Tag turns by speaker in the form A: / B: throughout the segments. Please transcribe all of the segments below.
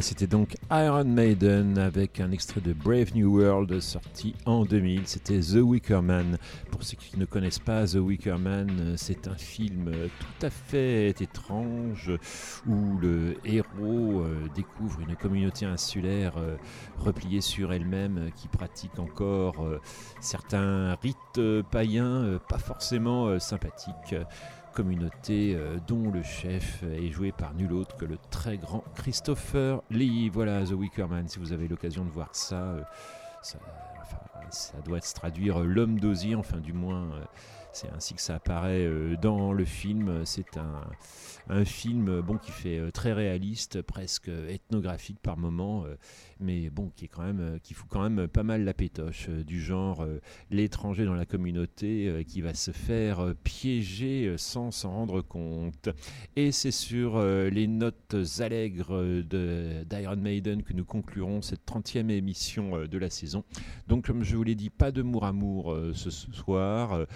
A: C'était donc Iron Maiden avec un extrait de Brave New World sorti en 2000. C'était The Wicker Man. Pour ceux qui ne connaissent pas The Wicker Man, c'est un film tout à fait étrange où le héros euh, découvre une communauté insulaire euh, repliée sur elle-même qui pratique encore euh, certains rites païens pas forcément sympathiques communauté euh, dont le chef est joué par nul autre que le très grand Christopher Lee. Voilà The Wicker Man, si vous avez l'occasion de voir ça, euh, ça, ça, doit se traduire l'homme d'osier, enfin du moins c'est ainsi que ça apparaît euh, dans le film. C'est un, un, film bon, qui fait euh, très réaliste, presque ethnographique par moments, euh, mais bon, qui, est quand même, qui fout quand même pas mal la pétoche, du genre l'étranger dans la communauté qui va se faire piéger sans s'en rendre compte. Et c'est sur les notes allègres d'Iron Maiden que nous conclurons cette 30e émission de la saison. Donc, comme je vous l'ai dit, pas de mour amour ce soir.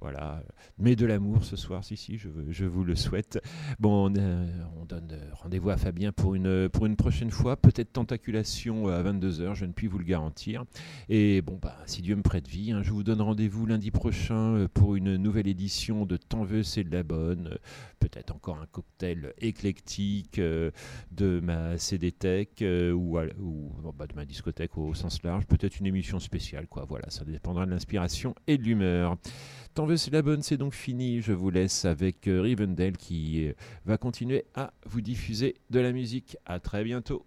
A: Voilà, mais de l'amour ce soir, si, si, je, je vous le souhaite. Bon, on, euh, donne rendez-vous à Fabien pour une, pour une prochaine fois, peut-être tentaculation à 22h, je ne puis vous le garantir. Et bon, bah, si Dieu me prête vie, hein, je vous donne rendez-vous lundi prochain euh, pour une nouvelle édition de Tant veux, c'est de la bonne. Peut-être encore un cocktail éclectique euh, de ma CD Tech ou, ou bah, de ma discothèque au sens large. Peut-être une émission spéciale, quoi. Voilà, ça dépendra de l'inspiration et de l'humeur. Tant veux, c'est la bonne, c'est donc fini. Je vous laisse avec euh, Rivendell qui euh, va continuer à vous diffuser de la musique. À très bientôt.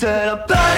B: Said, I'm